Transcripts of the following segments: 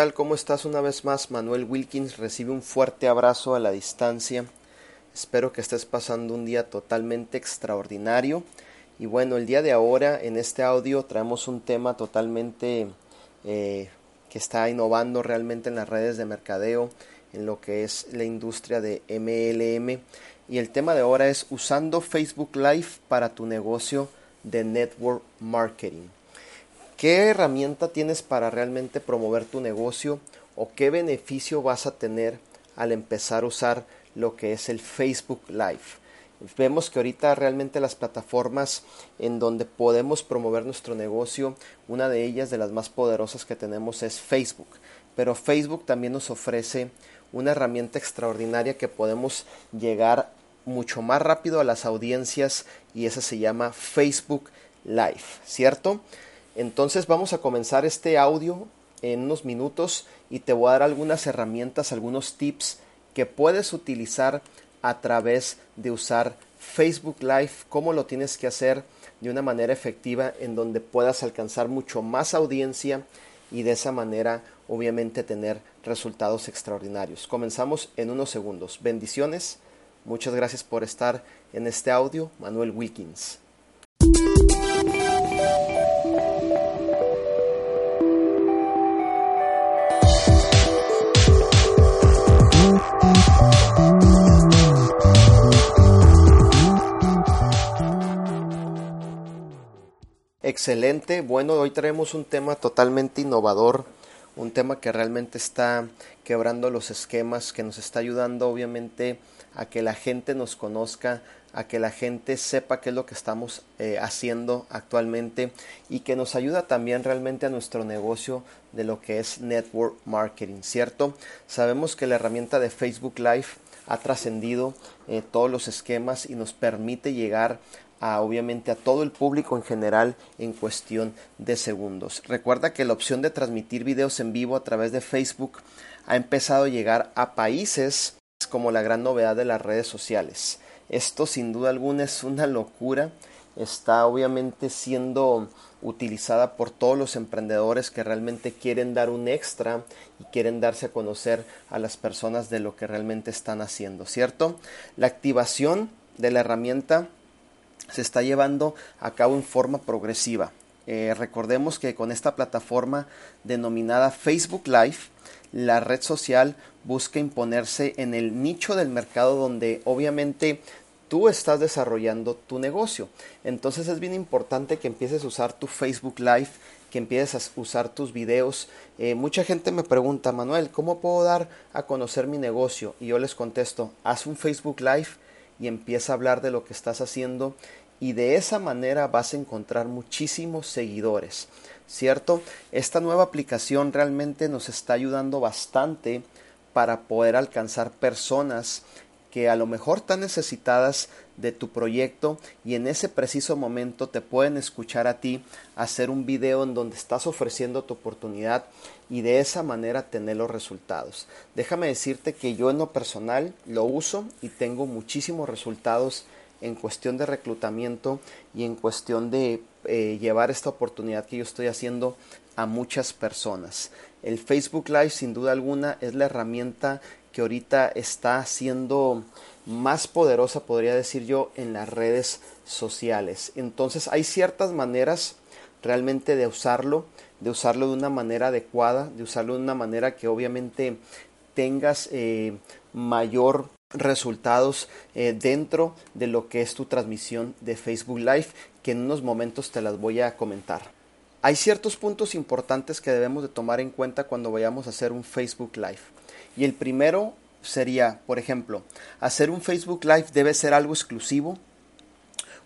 Tal? ¿Cómo estás una vez más? Manuel Wilkins recibe un fuerte abrazo a la distancia. Espero que estés pasando un día totalmente extraordinario. Y bueno, el día de ahora en este audio traemos un tema totalmente eh, que está innovando realmente en las redes de mercadeo, en lo que es la industria de MLM. Y el tema de ahora es usando Facebook Live para tu negocio de network marketing. ¿Qué herramienta tienes para realmente promover tu negocio o qué beneficio vas a tener al empezar a usar lo que es el Facebook Live? Vemos que ahorita realmente las plataformas en donde podemos promover nuestro negocio, una de ellas de las más poderosas que tenemos es Facebook. Pero Facebook también nos ofrece una herramienta extraordinaria que podemos llegar mucho más rápido a las audiencias y esa se llama Facebook Live, ¿cierto? Entonces vamos a comenzar este audio en unos minutos y te voy a dar algunas herramientas, algunos tips que puedes utilizar a través de usar Facebook Live, cómo lo tienes que hacer de una manera efectiva en donde puedas alcanzar mucho más audiencia y de esa manera obviamente tener resultados extraordinarios. Comenzamos en unos segundos. Bendiciones. Muchas gracias por estar en este audio. Manuel Wilkins. Excelente. Bueno, hoy traemos un tema totalmente innovador, un tema que realmente está quebrando los esquemas, que nos está ayudando obviamente a que la gente nos conozca, a que la gente sepa qué es lo que estamos eh, haciendo actualmente y que nos ayuda también realmente a nuestro negocio de lo que es network marketing, ¿cierto? Sabemos que la herramienta de Facebook Live ha trascendido eh, todos los esquemas y nos permite llegar a, obviamente a todo el público en general en cuestión de segundos. Recuerda que la opción de transmitir videos en vivo a través de Facebook ha empezado a llegar a países como la gran novedad de las redes sociales. Esto sin duda alguna es una locura. Está obviamente siendo utilizada por todos los emprendedores que realmente quieren dar un extra y quieren darse a conocer a las personas de lo que realmente están haciendo, ¿cierto? La activación de la herramienta se está llevando a cabo en forma progresiva. Eh, recordemos que con esta plataforma denominada Facebook Live, la red social busca imponerse en el nicho del mercado donde obviamente tú estás desarrollando tu negocio. Entonces es bien importante que empieces a usar tu Facebook Live, que empieces a usar tus videos. Eh, mucha gente me pregunta, Manuel, ¿cómo puedo dar a conocer mi negocio? Y yo les contesto, haz un Facebook Live y empieza a hablar de lo que estás haciendo y de esa manera vas a encontrar muchísimos seguidores, ¿cierto? Esta nueva aplicación realmente nos está ayudando bastante para poder alcanzar personas que a lo mejor están necesitadas de tu proyecto y en ese preciso momento te pueden escuchar a ti hacer un video en donde estás ofreciendo tu oportunidad y de esa manera tener los resultados. Déjame decirte que yo en lo personal lo uso y tengo muchísimos resultados en cuestión de reclutamiento y en cuestión de eh, llevar esta oportunidad que yo estoy haciendo a muchas personas. El Facebook Live sin duda alguna es la herramienta ahorita está siendo más poderosa, podría decir yo, en las redes sociales. Entonces hay ciertas maneras realmente de usarlo, de usarlo de una manera adecuada, de usarlo de una manera que obviamente tengas eh, mayor resultados eh, dentro de lo que es tu transmisión de Facebook Live que en unos momentos te las voy a comentar. Hay ciertos puntos importantes que debemos de tomar en cuenta cuando vayamos a hacer un Facebook Live. Y el primero sería, por ejemplo, hacer un Facebook Live debe ser algo exclusivo.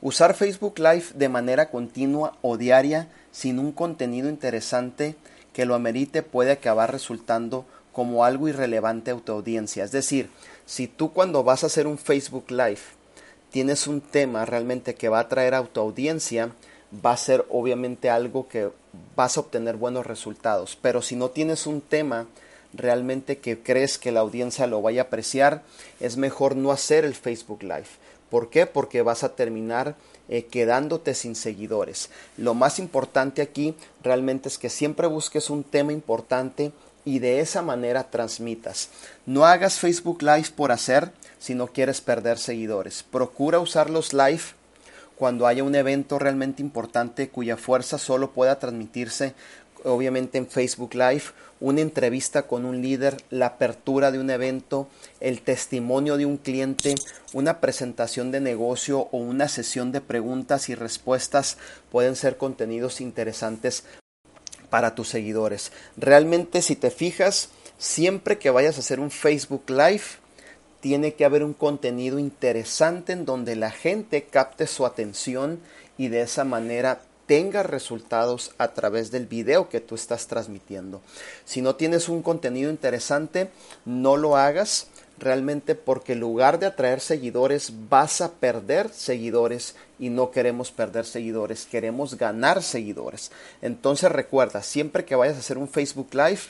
Usar Facebook Live de manera continua o diaria sin un contenido interesante que lo amerite puede acabar resultando como algo irrelevante a tu audiencia. Es decir, si tú cuando vas a hacer un Facebook Live tienes un tema realmente que va a traer a tu audiencia, va a ser obviamente algo que vas a obtener buenos resultados. Pero si no tienes un tema realmente que crees que la audiencia lo vaya a apreciar, es mejor no hacer el Facebook Live. ¿Por qué? Porque vas a terminar eh, quedándote sin seguidores. Lo más importante aquí realmente es que siempre busques un tema importante y de esa manera transmitas. No hagas Facebook Live por hacer si no quieres perder seguidores. Procura usar los live cuando haya un evento realmente importante cuya fuerza solo pueda transmitirse obviamente en Facebook Live, una entrevista con un líder, la apertura de un evento, el testimonio de un cliente, una presentación de negocio o una sesión de preguntas y respuestas pueden ser contenidos interesantes para tus seguidores. Realmente si te fijas, siempre que vayas a hacer un Facebook Live, tiene que haber un contenido interesante en donde la gente capte su atención y de esa manera tenga resultados a través del video que tú estás transmitiendo. Si no tienes un contenido interesante, no lo hagas realmente porque en lugar de atraer seguidores vas a perder seguidores y no queremos perder seguidores, queremos ganar seguidores. Entonces recuerda, siempre que vayas a hacer un Facebook Live,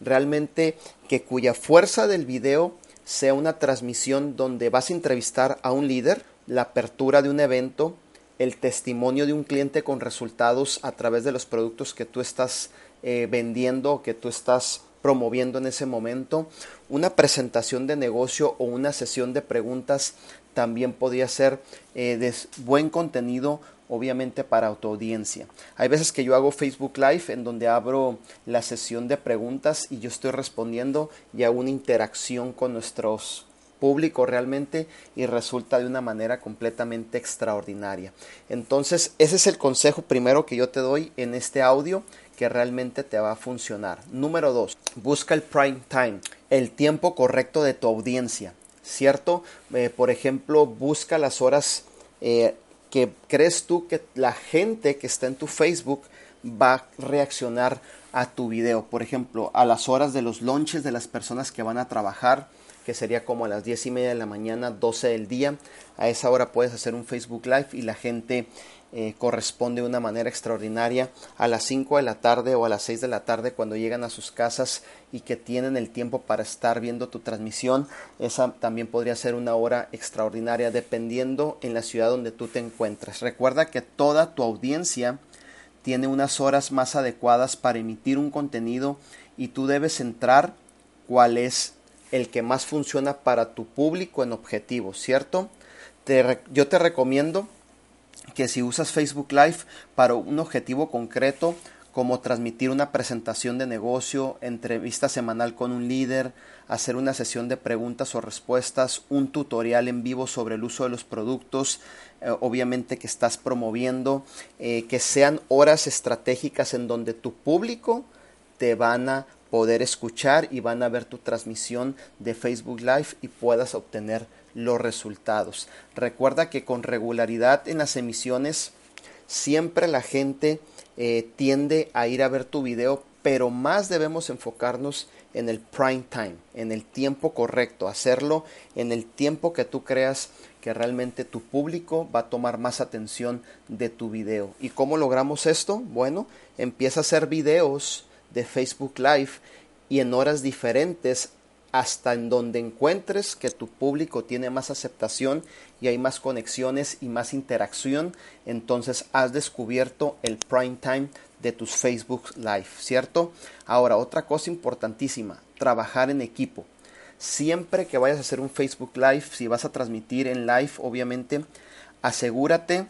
realmente que cuya fuerza del video sea una transmisión donde vas a entrevistar a un líder, la apertura de un evento, el testimonio de un cliente con resultados a través de los productos que tú estás eh, vendiendo que tú estás promoviendo en ese momento. Una presentación de negocio o una sesión de preguntas también podría ser eh, de buen contenido obviamente para tu audiencia. Hay veces que yo hago Facebook Live en donde abro la sesión de preguntas y yo estoy respondiendo y hago una interacción con nuestros público realmente y resulta de una manera completamente extraordinaria. Entonces, ese es el consejo primero que yo te doy en este audio que realmente te va a funcionar. Número dos, busca el prime time, el tiempo correcto de tu audiencia, ¿cierto? Eh, por ejemplo, busca las horas eh, que crees tú que la gente que está en tu Facebook va a reaccionar a tu video. Por ejemplo, a las horas de los lunches de las personas que van a trabajar, que sería como a las 10 y media de la mañana, 12 del día. A esa hora puedes hacer un Facebook Live y la gente eh, corresponde de una manera extraordinaria a las 5 de la tarde o a las 6 de la tarde cuando llegan a sus casas y que tienen el tiempo para estar viendo tu transmisión. Esa también podría ser una hora extraordinaria dependiendo en la ciudad donde tú te encuentres. Recuerda que toda tu audiencia tiene unas horas más adecuadas para emitir un contenido y tú debes entrar cuál es el que más funciona para tu público en objetivo, ¿cierto? yo te recomiendo que si usas Facebook Live para un objetivo concreto, como transmitir una presentación de negocio, entrevista semanal con un líder, hacer una sesión de preguntas o respuestas, un tutorial en vivo sobre el uso de los productos, eh, obviamente que estás promoviendo, eh, que sean horas estratégicas en donde tu público te van a poder escuchar y van a ver tu transmisión de Facebook Live y puedas obtener los resultados. Recuerda que con regularidad en las emisiones siempre la gente eh, tiende a ir a ver tu video, pero más debemos enfocarnos en el prime time, en el tiempo correcto, hacerlo en el tiempo que tú creas que realmente tu público va a tomar más atención de tu video. ¿Y cómo logramos esto? Bueno, empieza a hacer videos de Facebook Live y en horas diferentes hasta en donde encuentres que tu público tiene más aceptación y hay más conexiones y más interacción, entonces has descubierto el prime time de tus Facebook Live, ¿cierto? Ahora, otra cosa importantísima, trabajar en equipo. Siempre que vayas a hacer un Facebook Live, si vas a transmitir en live, obviamente, asegúrate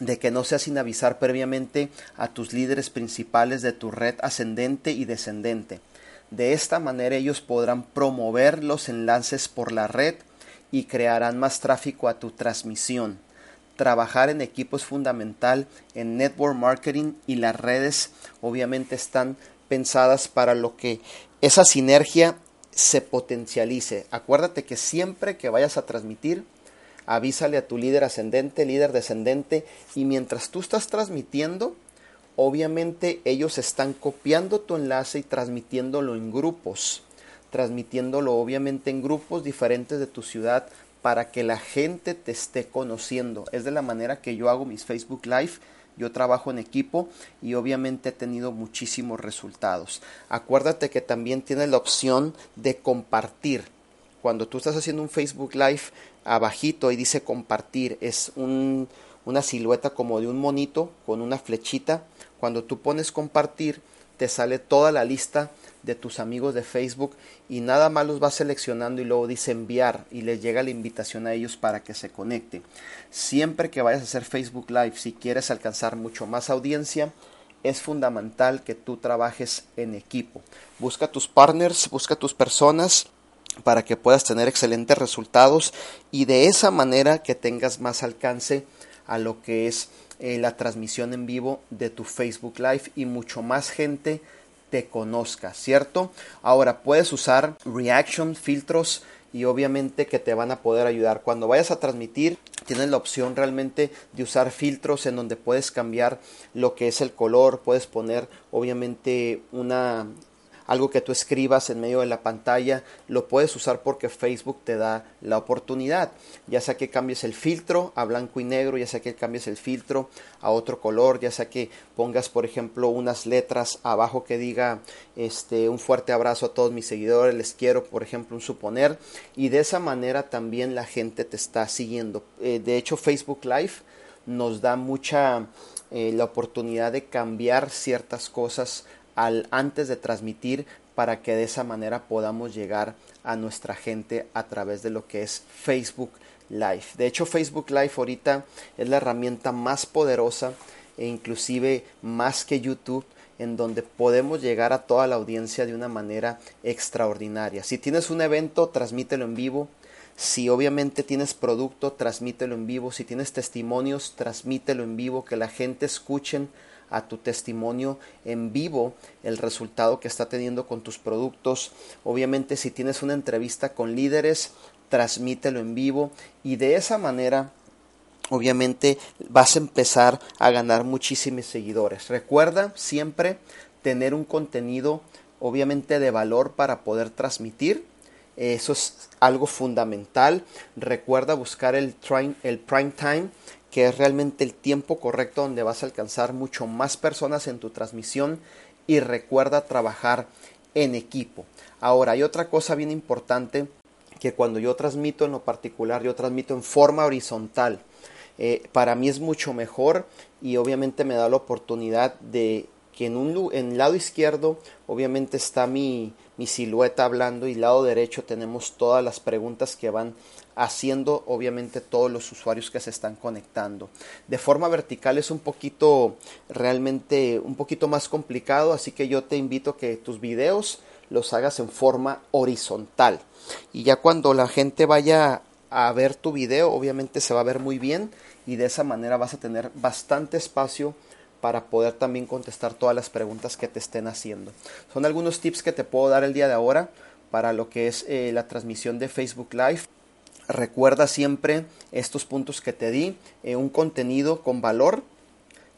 de que no sea sin avisar previamente a tus líderes principales de tu red ascendente y descendente. De esta manera ellos podrán promover los enlaces por la red y crearán más tráfico a tu transmisión. Trabajar en equipo es fundamental en network marketing y las redes obviamente están pensadas para lo que esa sinergia se potencialice. Acuérdate que siempre que vayas a transmitir, avísale a tu líder ascendente, líder descendente, y mientras tú estás transmitiendo, obviamente ellos están copiando tu enlace y transmitiéndolo en grupos, transmitiéndolo obviamente en grupos diferentes de tu ciudad para que la gente te esté conociendo. Es de la manera que yo hago mis Facebook Live yo trabajo en equipo y obviamente he tenido muchísimos resultados. Acuérdate que también tienes la opción de compartir. Cuando tú estás haciendo un Facebook Live, abajito y dice compartir, es una silueta como de un monito con una flechita. Cuando tú pones compartir, te sale toda la lista de tus amigos de Facebook y nada más los vas seleccionando y luego dice enviar y les llega la invitación a ellos para que se conecten. Siempre que vayas a hacer Facebook Live, si quieres alcanzar mucho más audiencia, es fundamental que tú trabajes en equipo. Busca tus partners, busca tus personas para que puedas tener excelentes resultados y de esa manera que tengas más alcance a lo que es eh, la transmisión en vivo de tu Facebook Live y mucho más gente te conozca, ¿cierto? Ahora puedes usar reaction, filtros y obviamente que te van a poder ayudar. Cuando vayas a transmitir, tienes la opción realmente de usar filtros en donde puedes cambiar lo que es el color, puedes poner obviamente una algo que tú escribas en medio de la pantalla, lo puedes usar porque Facebook te da la oportunidad. Ya sea que cambies el filtro a blanco y negro, ya sea que cambies el filtro a otro color, ya sea que pongas, por ejemplo, unas letras abajo que diga este un fuerte abrazo a todos mis seguidores, les quiero, por ejemplo, un suponer, y de esa manera también la gente te está siguiendo. Eh, de hecho, Facebook Live nos da mucha eh, la oportunidad de cambiar ciertas cosas al, antes de transmitir para que de esa manera podamos llegar a nuestra gente a través de lo que es Facebook Live. De hecho, Facebook Live ahorita es la herramienta más poderosa e inclusive más que YouTube en donde podemos llegar a toda la audiencia de una manera extraordinaria. Si tienes un evento, transmítelo en vivo. Si obviamente tienes producto, transmítelo en vivo. Si tienes testimonios, transmítelo en vivo, que la gente escuchen a tu testimonio en vivo el resultado que está teniendo con tus productos. Obviamente si tienes una entrevista con líderes, transmítelo en vivo y de esa manera obviamente vas a empezar a ganar muchísimos seguidores. Recuerda siempre tener un contenido obviamente de valor para poder transmitir. Eso es algo fundamental. Recuerda buscar el, el prime time que es realmente el tiempo correcto donde vas a alcanzar mucho más personas en tu transmisión y recuerda trabajar en equipo. Ahora, hay otra cosa bien importante que cuando yo transmito en lo particular, yo transmito en forma horizontal. Eh, para mí es mucho mejor y obviamente me da la oportunidad de que en un el lado izquierdo obviamente está mi, mi silueta hablando y lado derecho tenemos todas las preguntas que van haciendo obviamente todos los usuarios que se están conectando. De forma vertical es un poquito realmente un poquito más complicado, así que yo te invito a que tus videos los hagas en forma horizontal. Y ya cuando la gente vaya a ver tu video, obviamente se va a ver muy bien y de esa manera vas a tener bastante espacio para poder también contestar todas las preguntas que te estén haciendo. Son algunos tips que te puedo dar el día de ahora para lo que es eh, la transmisión de Facebook Live. Recuerda siempre estos puntos que te di, eh, un contenido con valor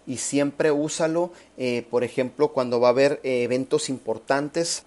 y siempre úsalo, eh, por ejemplo, cuando va a haber eh, eventos importantes,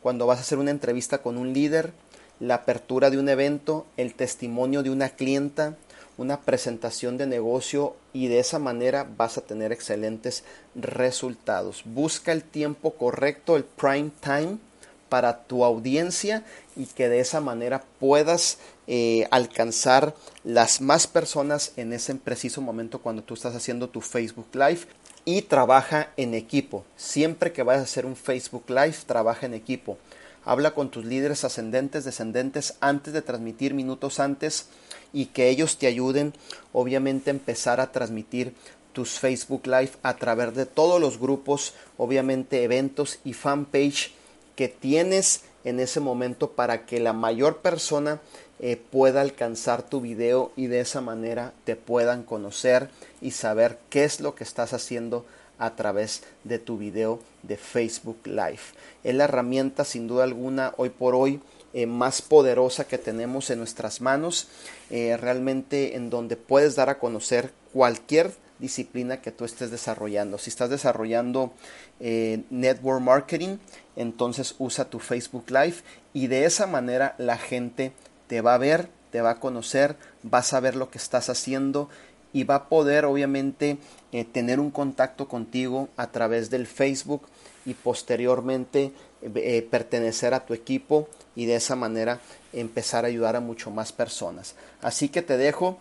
cuando vas a hacer una entrevista con un líder, la apertura de un evento, el testimonio de una clienta, una presentación de negocio y de esa manera vas a tener excelentes resultados. Busca el tiempo correcto, el prime time para tu audiencia y que de esa manera puedas eh, alcanzar las más personas en ese preciso momento cuando tú estás haciendo tu Facebook Live y trabaja en equipo. Siempre que vayas a hacer un Facebook Live, trabaja en equipo. Habla con tus líderes ascendentes, descendentes antes de transmitir minutos antes y que ellos te ayuden obviamente a empezar a transmitir tus Facebook Live a través de todos los grupos, obviamente eventos y fanpage que tienes en ese momento para que la mayor persona eh, pueda alcanzar tu video y de esa manera te puedan conocer y saber qué es lo que estás haciendo a través de tu video de Facebook Live. Es la herramienta sin duda alguna hoy por hoy eh, más poderosa que tenemos en nuestras manos, eh, realmente en donde puedes dar a conocer cualquier disciplina que tú estés desarrollando. Si estás desarrollando network marketing, entonces usa tu Facebook Live y de esa manera la gente te va a ver, te va a conocer, va a saber lo que estás haciendo y va a poder obviamente eh, tener un contacto contigo a través del Facebook y posteriormente eh, pertenecer a tu equipo y de esa manera empezar a ayudar a mucho más personas. Así que te dejo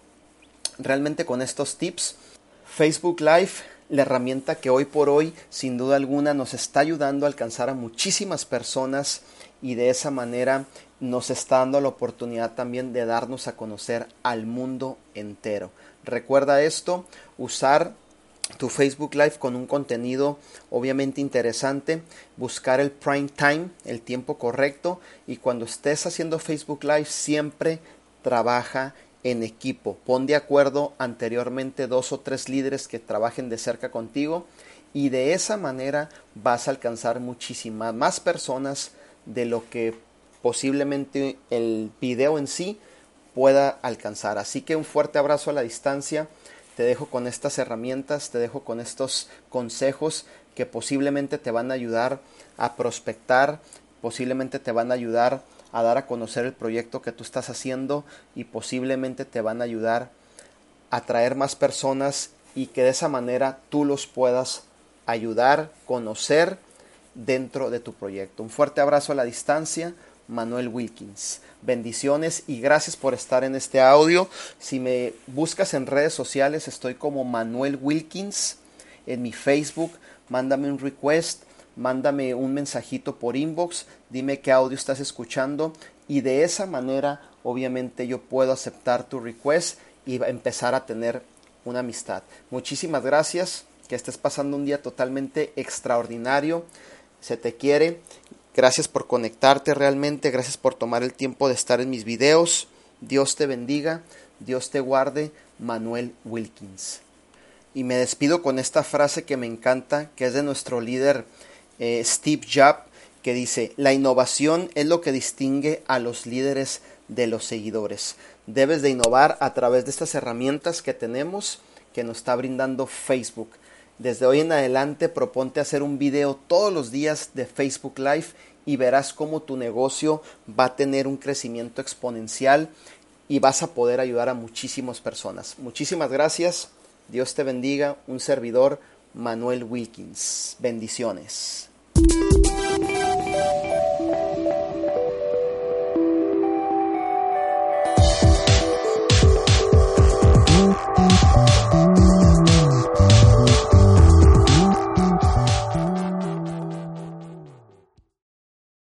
realmente con estos tips. Facebook Live, la herramienta que hoy por hoy sin duda alguna nos está ayudando a alcanzar a muchísimas personas y de esa manera nos está dando la oportunidad también de darnos a conocer al mundo entero. Recuerda esto, usar tu Facebook Live con un contenido obviamente interesante, buscar el prime time, el tiempo correcto y cuando estés haciendo Facebook Live siempre trabaja en equipo. Pon de acuerdo anteriormente dos o tres líderes que trabajen de cerca contigo y de esa manera vas a alcanzar muchísimas más personas de lo que posiblemente el video en sí pueda alcanzar. Así que un fuerte abrazo a la distancia. Te dejo con estas herramientas, te dejo con estos consejos que posiblemente te van a ayudar a prospectar, posiblemente te van a ayudar a dar a conocer el proyecto que tú estás haciendo y posiblemente te van a ayudar a traer más personas y que de esa manera tú los puedas ayudar, conocer dentro de tu proyecto. Un fuerte abrazo a la distancia. Manuel Wilkins. Bendiciones y gracias por estar en este audio. Si me buscas en redes sociales, estoy como Manuel Wilkins en mi Facebook. Mándame un request, mándame un mensajito por inbox, dime qué audio estás escuchando y de esa manera obviamente yo puedo aceptar tu request y empezar a tener una amistad. Muchísimas gracias, que estés pasando un día totalmente extraordinario. Se te quiere Gracias por conectarte realmente, gracias por tomar el tiempo de estar en mis videos. Dios te bendiga, Dios te guarde, Manuel Wilkins. Y me despido con esta frase que me encanta, que es de nuestro líder eh, Steve Jobs, que dice, la innovación es lo que distingue a los líderes de los seguidores. Debes de innovar a través de estas herramientas que tenemos que nos está brindando Facebook. Desde hoy en adelante proponte hacer un video todos los días de Facebook Live y verás cómo tu negocio va a tener un crecimiento exponencial y vas a poder ayudar a muchísimas personas. Muchísimas gracias. Dios te bendiga. Un servidor, Manuel Wilkins. Bendiciones.